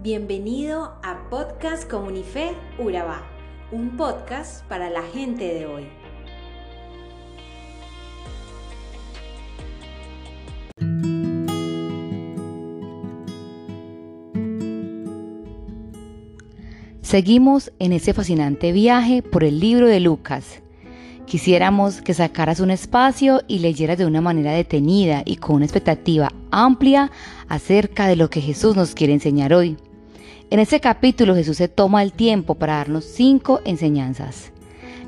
Bienvenido a Podcast Comunife Urabá, un podcast para la gente de hoy. Seguimos en ese fascinante viaje por el libro de Lucas. Quisiéramos que sacaras un espacio y leyeras de una manera detenida y con una expectativa amplia acerca de lo que Jesús nos quiere enseñar hoy. En este capítulo Jesús se toma el tiempo para darnos cinco enseñanzas.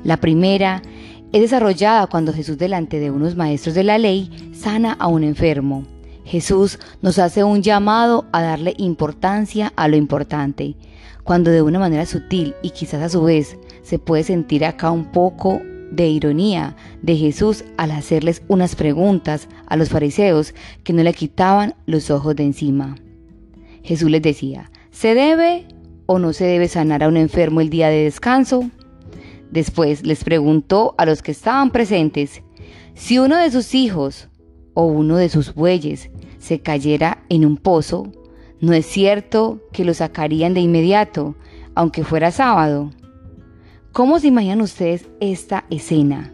La primera es desarrollada cuando Jesús delante de unos maestros de la ley sana a un enfermo. Jesús nos hace un llamado a darle importancia a lo importante, cuando de una manera sutil y quizás a su vez se puede sentir acá un poco de ironía de Jesús al hacerles unas preguntas a los fariseos que no le quitaban los ojos de encima. Jesús les decía, ¿Se debe o no se debe sanar a un enfermo el día de descanso? Después les preguntó a los que estaban presentes, si uno de sus hijos o uno de sus bueyes se cayera en un pozo, ¿no es cierto que lo sacarían de inmediato, aunque fuera sábado? ¿Cómo se imaginan ustedes esta escena?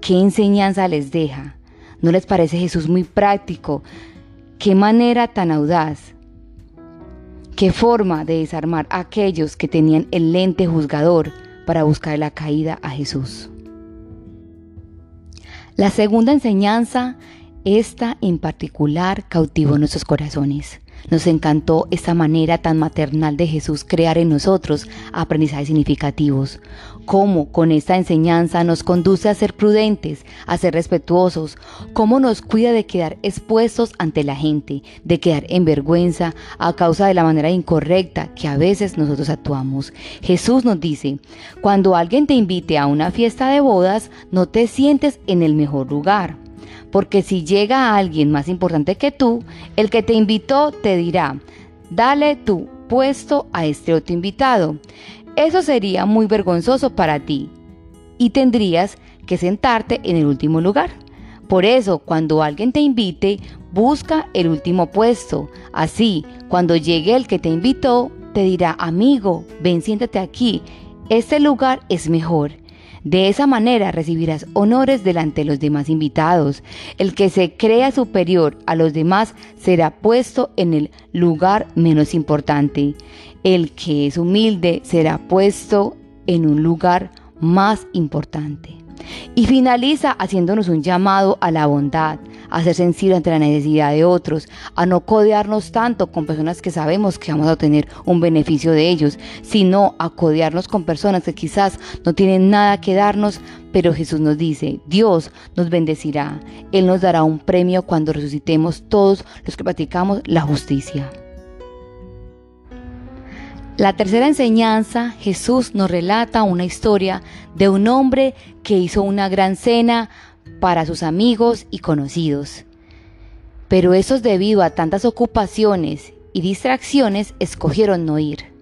¿Qué enseñanza les deja? ¿No les parece Jesús muy práctico? ¿Qué manera tan audaz? Qué forma de desarmar a aquellos que tenían el lente juzgador para buscar la caída a Jesús. La segunda enseñanza, esta en particular, cautivó nuestros corazones. Nos encantó esta manera tan maternal de Jesús crear en nosotros aprendizajes significativos. Cómo con esta enseñanza nos conduce a ser prudentes, a ser respetuosos. Cómo nos cuida de quedar expuestos ante la gente, de quedar en vergüenza a causa de la manera incorrecta que a veces nosotros actuamos. Jesús nos dice, cuando alguien te invite a una fiesta de bodas, no te sientes en el mejor lugar porque si llega alguien más importante que tú, el que te invitó te dirá, dale tu puesto a este otro invitado. Eso sería muy vergonzoso para ti y tendrías que sentarte en el último lugar. Por eso, cuando alguien te invite, busca el último puesto. Así, cuando llegue el que te invitó, te dirá, amigo, ven, siéntate aquí. Este lugar es mejor. De esa manera recibirás honores delante de los demás invitados. El que se crea superior a los demás será puesto en el lugar menos importante. El que es humilde será puesto en un lugar más importante. Y finaliza haciéndonos un llamado a la bondad, a ser sensible ante la necesidad de otros, a no codearnos tanto con personas que sabemos que vamos a obtener un beneficio de ellos, sino a codearnos con personas que quizás no tienen nada que darnos, pero Jesús nos dice, Dios nos bendecirá, Él nos dará un premio cuando resucitemos todos los que practicamos la justicia. La tercera enseñanza, Jesús nos relata una historia de un hombre que hizo una gran cena para sus amigos y conocidos. Pero esos debido a tantas ocupaciones y distracciones escogieron no ir.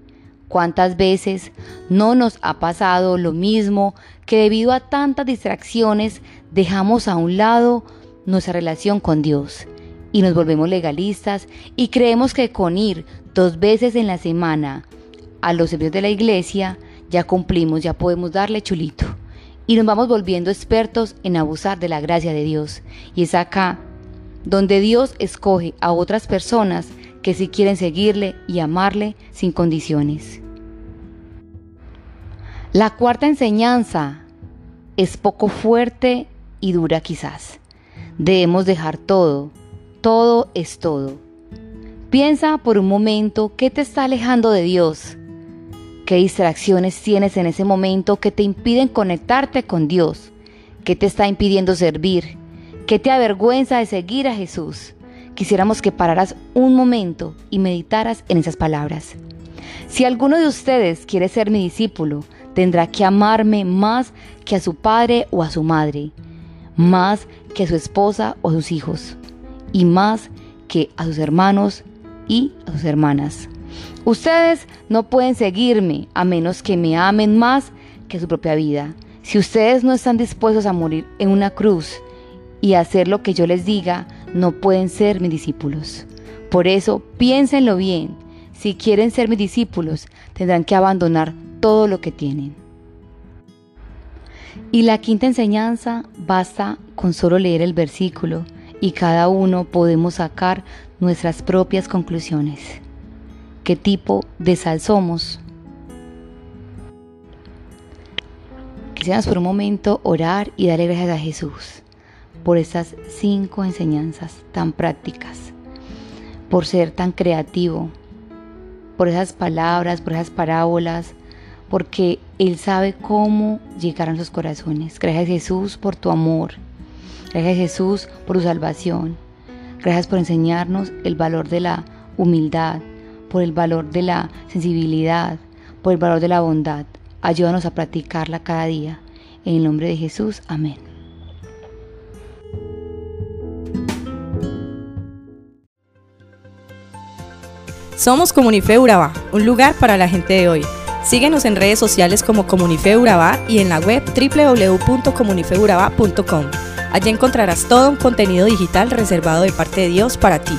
¿Cuántas veces no nos ha pasado lo mismo que debido a tantas distracciones dejamos a un lado nuestra relación con Dios y nos volvemos legalistas y creemos que con ir dos veces en la semana a los servicios de la iglesia, ya cumplimos, ya podemos darle chulito. Y nos vamos volviendo expertos en abusar de la gracia de Dios. Y es acá donde Dios escoge a otras personas que sí quieren seguirle y amarle sin condiciones. La cuarta enseñanza es poco fuerte y dura quizás. Debemos dejar todo, todo es todo. Piensa por un momento qué te está alejando de Dios, ¿Qué distracciones tienes en ese momento que te impiden conectarte con Dios? ¿Qué te está impidiendo servir? ¿Qué te avergüenza de seguir a Jesús? Quisiéramos que pararas un momento y meditaras en esas palabras. Si alguno de ustedes quiere ser mi discípulo, tendrá que amarme más que a su padre o a su madre, más que a su esposa o a sus hijos, y más que a sus hermanos y a sus hermanas. Ustedes no pueden seguirme a menos que me amen más que su propia vida. Si ustedes no están dispuestos a morir en una cruz y hacer lo que yo les diga, no pueden ser mis discípulos. Por eso, piénsenlo bien. Si quieren ser mis discípulos, tendrán que abandonar todo lo que tienen. Y la quinta enseñanza basta con solo leer el versículo y cada uno podemos sacar nuestras propias conclusiones. ¿Qué tipo de sal somos? Quisiéramos por un momento orar y darle gracias a Jesús por estas cinco enseñanzas tan prácticas, por ser tan creativo, por esas palabras, por esas parábolas, porque Él sabe cómo llegar a nuestros corazones. Gracias Jesús por tu amor. Gracias Jesús por tu salvación. Gracias por enseñarnos el valor de la humildad, por el valor de la sensibilidad, por el valor de la bondad. Ayúdanos a practicarla cada día. En el nombre de Jesús, amén. Somos Comunife Urabá, un lugar para la gente de hoy. Síguenos en redes sociales como Comunife Urabá y en la web www.comunifeurabá.com. Allí encontrarás todo un contenido digital reservado de parte de Dios para ti.